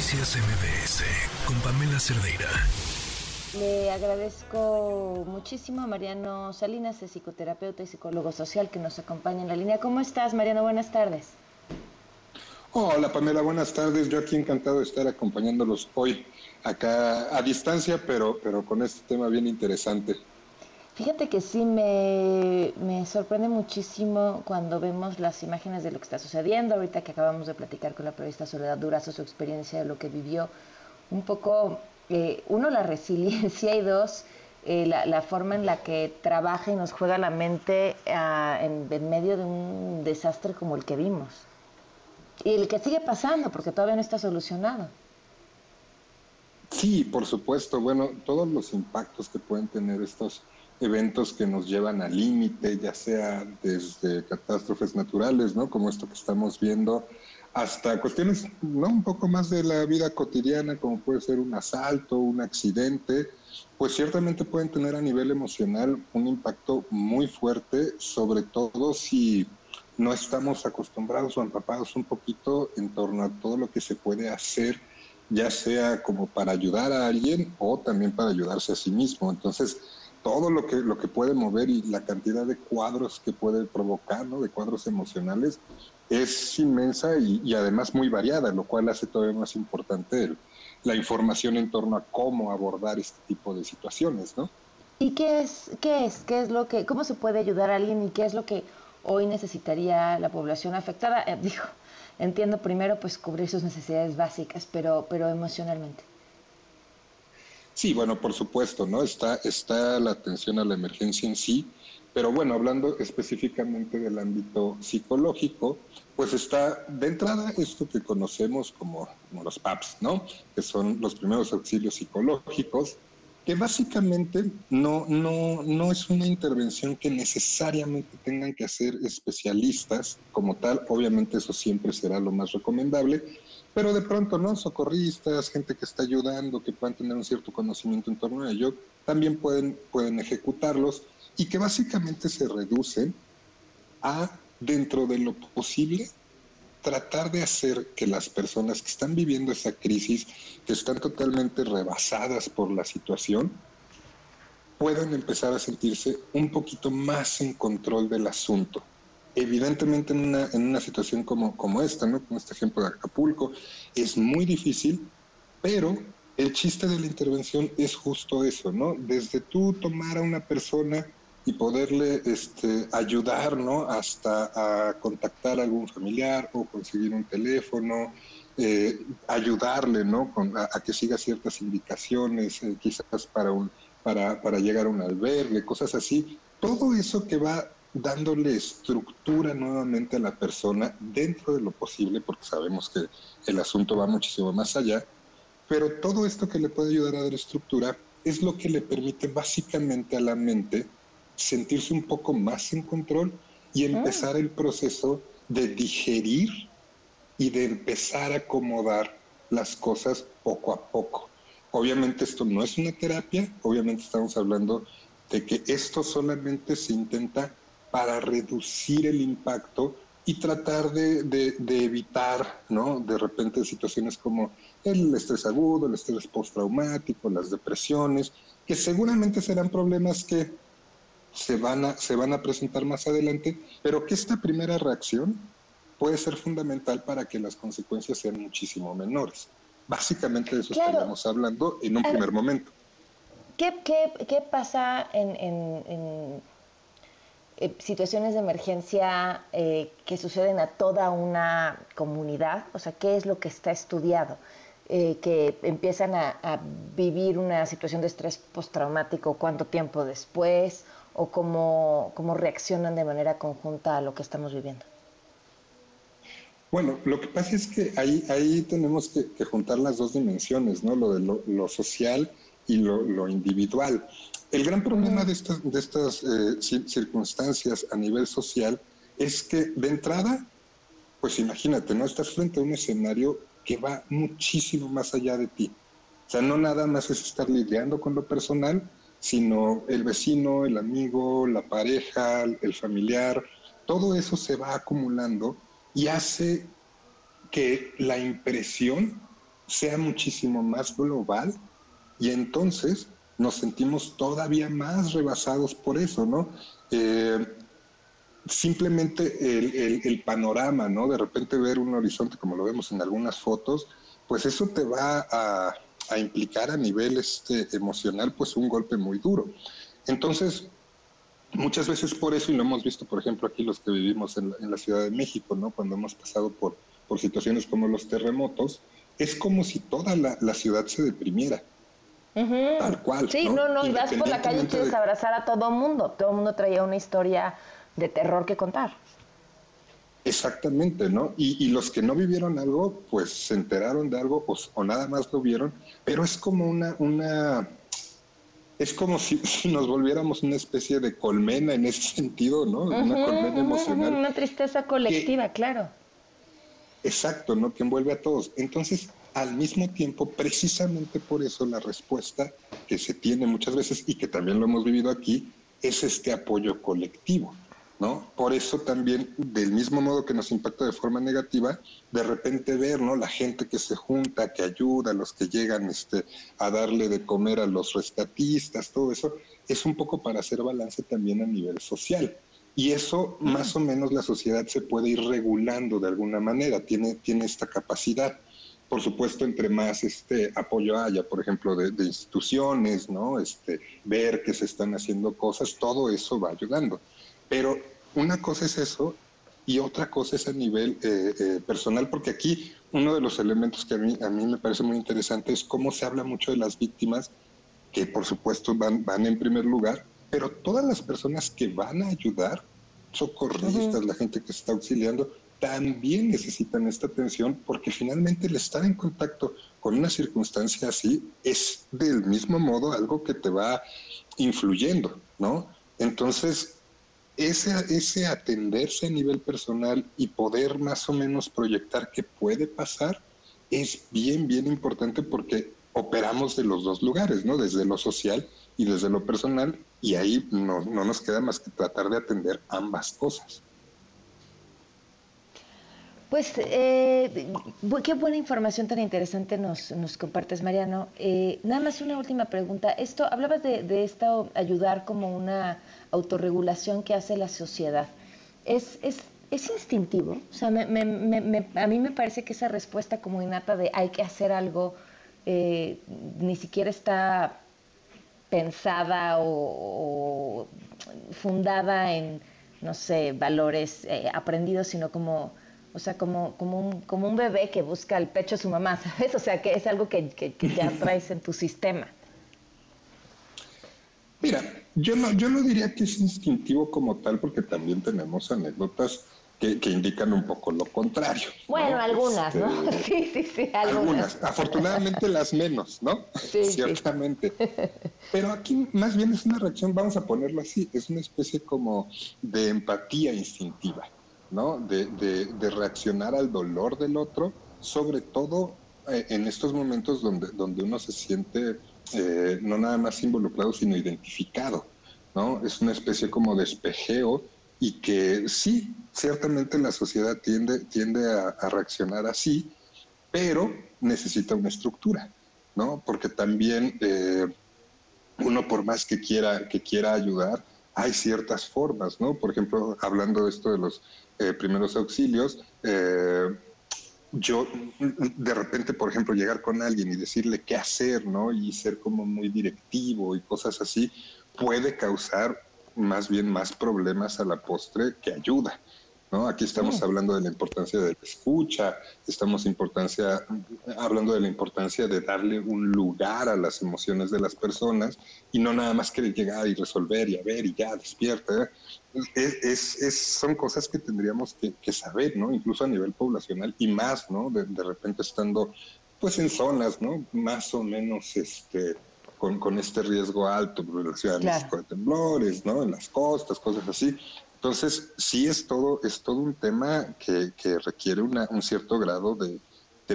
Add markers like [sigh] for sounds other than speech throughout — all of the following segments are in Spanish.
Noticias MBS con Pamela Cerdeira. Le agradezco muchísimo a Mariano Salinas, es psicoterapeuta y psicólogo social que nos acompaña en la línea. ¿Cómo estás, Mariano? Buenas tardes. Hola, Pamela, buenas tardes. Yo aquí encantado de estar acompañándolos hoy acá a distancia, pero, pero con este tema bien interesante. Fíjate que sí me, sorprende muchísimo cuando vemos las imágenes de lo que está sucediendo. Ahorita que acabamos de platicar con la periodista Soledad Durazo su experiencia de lo que vivió, un poco, eh, uno, la [laughs] resiliencia y dos, eh, la, forma en la que trabaja y nos juega la mente ah, en medio de un desastre como el que vimos. Y el que sigue pasando, porque todavía no está solucionado. Sí, por supuesto. Bueno, todos los impactos que pueden tener estos eventos que nos llevan al límite, ya sea desde catástrofes naturales, ¿no? Como esto que estamos viendo, hasta cuestiones, ¿no? Un poco más de la vida cotidiana, como puede ser un asalto, un accidente, pues ciertamente pueden tener a nivel emocional un impacto muy fuerte, sobre todo si no estamos acostumbrados o empapados un poquito en torno a todo lo que se puede hacer, ya sea como para ayudar a alguien o también para ayudarse a sí mismo. Entonces, todo lo que, lo que puede mover y la cantidad de cuadros que puede provocar, ¿no? de cuadros emocionales, es inmensa y, además muy variada, lo cual hace todavía más importante la información en torno a cómo abordar este tipo de situaciones, ¿no? ¿Y qué es, qué es, qué es lo que, cómo se puede ayudar a alguien y qué es lo que hoy necesitaría la población afectada? Eh, digo, entiendo primero pues cubrir sus necesidades básicas, pero, pero emocionalmente. Sí, bueno, por supuesto, ¿no? Está, está la atención a la emergencia en sí, pero bueno, hablando específicamente del ámbito psicológico, pues está de entrada esto que conocemos como, los PAPS, ¿no? Que son los primeros auxilios psicológicos, que básicamente no, no, no es una intervención que necesariamente tengan que hacer especialistas como tal, obviamente eso siempre será lo más recomendable, pero de pronto, ¿no? Socorristas, gente que está ayudando, que puedan tener un cierto conocimiento en torno a ello, también pueden, pueden ejecutarlos y que básicamente se reducen a, dentro de lo posible, tratar de hacer que las personas que están viviendo esa crisis, que están totalmente rebasadas por la situación, puedan empezar a sentirse un poquito más en control del asunto evidentemente en una, en una situación como, como esta, ¿no? como este ejemplo de Acapulco, es muy difícil, pero el chiste de la intervención es justo eso, ¿no? Desde tú tomar a una persona y poderle este, ayudar, ¿no? Hasta a contactar a algún familiar o conseguir un teléfono, eh, ayudarle, ¿no? a, que siga ciertas indicaciones, eh, quizás para, un, para, para llegar a un albergue, cosas así. Todo eso que va dándole estructura nuevamente a la persona dentro de lo posible, porque sabemos que el asunto va muchísimo más allá, pero todo esto que le puede ayudar a dar estructura es lo que le permite básicamente a la mente sentirse un poco más en control y empezar el proceso de digerir y de empezar a acomodar las cosas poco a poco. Obviamente esto no es una terapia, obviamente estamos hablando de que esto solamente se intenta para reducir el impacto y tratar de, evitar, ¿no? De repente situaciones como el estrés agudo, el estrés postraumático, las depresiones, que seguramente serán problemas que se van, a, se van a presentar más adelante, pero que esta primera reacción puede ser fundamental para que las consecuencias sean muchísimo menores. Básicamente de eso estamos hablando en un primer momento. ¿Qué, qué, pasa en eh, situaciones de emergencia eh, que suceden a toda una comunidad? O sea, ¿qué es lo que está estudiado? Eh, que empiezan a, vivir una situación de estrés postraumático, cuánto tiempo después, o cómo, cómo reaccionan de manera conjunta a lo que estamos viviendo. Bueno, lo que pasa es que ahí, ahí tenemos que, juntar las dos dimensiones, ¿no? Lo de lo, social y lo, lo, individual. El gran problema de estas, de estas eh, circunstancias a nivel social es que de entrada, pues imagínate, ¿no? Estás frente a un escenario que va muchísimo más allá de ti. O sea, no nada más es estar lidiando con lo personal, sino el vecino, el amigo, la pareja, el familiar, todo eso se va acumulando y hace que la impresión sea muchísimo más global y entonces nos sentimos todavía más rebasados por eso, ¿no? Eh, simplemente el, panorama, ¿no? De repente ver un horizonte como lo vemos en algunas fotos, pues eso te va a, implicar a nivel este, emocional pues un golpe muy duro. Entonces, muchas veces por eso, y lo hemos visto, por ejemplo, aquí los que vivimos en la, Ciudad de México, ¿no? Cuando hemos pasado por, por situaciones como los terremotos, es como si toda la ciudad se deprimiera. Tal cual. Sí, no, no, y vas por la calle y quieres abrazar a todo mundo. Todo mundo traía una historia de terror que contar. Exactamente, ¿no? Y, los que no vivieron algo, pues se enteraron de algo o, nada más lo vieron, pero es como una, una es como si, [laughs] nos volviéramos una especie de colmena en ese sentido, ¿no? una colmena emocional. Una tristeza colectiva, claro. Exacto, ¿no? Que envuelve a todos. Entonces, al mismo tiempo, precisamente por eso la respuesta que se tiene muchas veces y que también lo hemos vivido aquí, es este apoyo colectivo. ¿no? Por eso también, del mismo modo que nos impacta de forma negativa, de repente ver, ¿no? La gente que se junta, que ayuda, los que llegan este, a darle de comer a los rescatistas, todo eso, es un poco para hacer balance también a nivel social. Y eso, más o menos, la sociedad se puede ir regulando de alguna manera, tiene, tiene esta capacidad. Por supuesto, entre más este apoyo haya, por ejemplo, de, de instituciones, ¿no? Este, ver que se están haciendo cosas, todo eso va ayudando. Pero una cosa es eso y otra cosa es a nivel eh, eh, personal, porque aquí uno de los elementos que a mí, a mí me parece muy interesante es cómo se habla mucho de las víctimas, que por supuesto van, van en primer lugar, pero todas las personas que van a ayudar, socorristas, la gente que se está auxiliando, también necesitan esta atención porque finalmente el estar en contacto con una circunstancia así es del mismo modo algo que te va influyendo, ¿no? Entonces, ese, ese atenderse a nivel personal y poder más o menos proyectar qué puede pasar es bien, bien importante porque operamos de los dos lugares, ¿no? Desde lo social y desde lo personal, y ahí no, no nos queda más que tratar de atender ambas cosas. Pues eh, qué buena información tan interesante nos, nos compartes, Mariano. Eh, nada más una última pregunta. Esto, hablabas de, de, esto ayudar como una autorregulación que hace la sociedad. ¿Es, es, es instintivo? O sea, me, me, a mí me parece que esa respuesta como innata de hay que hacer algo eh, ni siquiera está pensada o, fundada en, no sé, valores aprendidos, sino como o sea, como, como, un, como un bebé que busca el pecho de su mamá, ¿sabes? O sea, que es algo que, que, ya [laughs] traes en tu sistema. Mira, yo no, yo no diría que es instintivo como tal, porque también tenemos anécdotas que, que indican un poco lo contrario. Bueno, algunas, ¿no? Este, [laughs] sí, sí, sí, algunas. Afortunadamente las menos, ¿no? [laughs] Sí, Ciertamente. Pero aquí más bien es una reacción, vamos a ponerlo así, es una especie como de empatía instintiva. ¿No? De, de, reaccionar al dolor del otro, sobre todo eh, en estos momentos donde, donde uno se siente eh, no nada más involucrado, sino identificado, ¿no? Es una especie como de espejeo y que sí, ciertamente la sociedad tiende, tiende a, reaccionar así, pero necesita una estructura, ¿no? Porque también eh, uno por más que quiera, que quiera ayudar, hay ciertas formas, ¿no? Por ejemplo, hablando de esto de los eh, primeros auxilios, eh, yo de repente, por ejemplo, llegar con alguien y decirle qué hacer, ¿no? Y ser como muy directivo y cosas así, puede causar más bien más problemas a la postre que ayuda. ¿No? Aquí estamos hablando de la importancia de la escucha, estamos importancia, hablando de la importancia de darle un lugar a las emociones de las personas y no nada más querer llegar y resolver y a ver y ya despierta. Es, es, son cosas que tendríamos que, saber, ¿no? Incluso a nivel poblacional y más, ¿no? De, repente estando pues en zonas, ¿no? Más o menos este, con, con este riesgo alto, por la Ciudad de México de temblores, ¿no? En las costas, cosas así. Entonces, sí es todo, es todo un tema que, requiere un cierto grado de,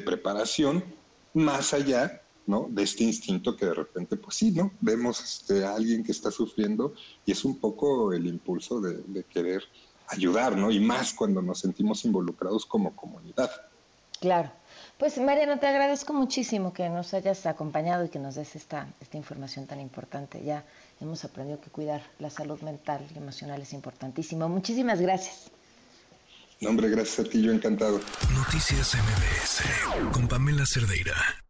preparación, más allá ¿no? de este instinto que de repente, pues sí, ¿no? Vemos este, a alguien que está sufriendo y es un poco el impulso de, querer ayudar, ¿no? Y más cuando nos sentimos involucrados como comunidad. Claro. Pues Mariana, te agradezco muchísimo que nos hayas acompañado y que nos des esta, esta información tan importante. Ya hemos aprendido que cuidar la salud mental y emocional es importantísimo. Muchísimas gracias. No, hombre, gracias a ti, yo encantado. Noticias MBS con Pamela Cerdeira.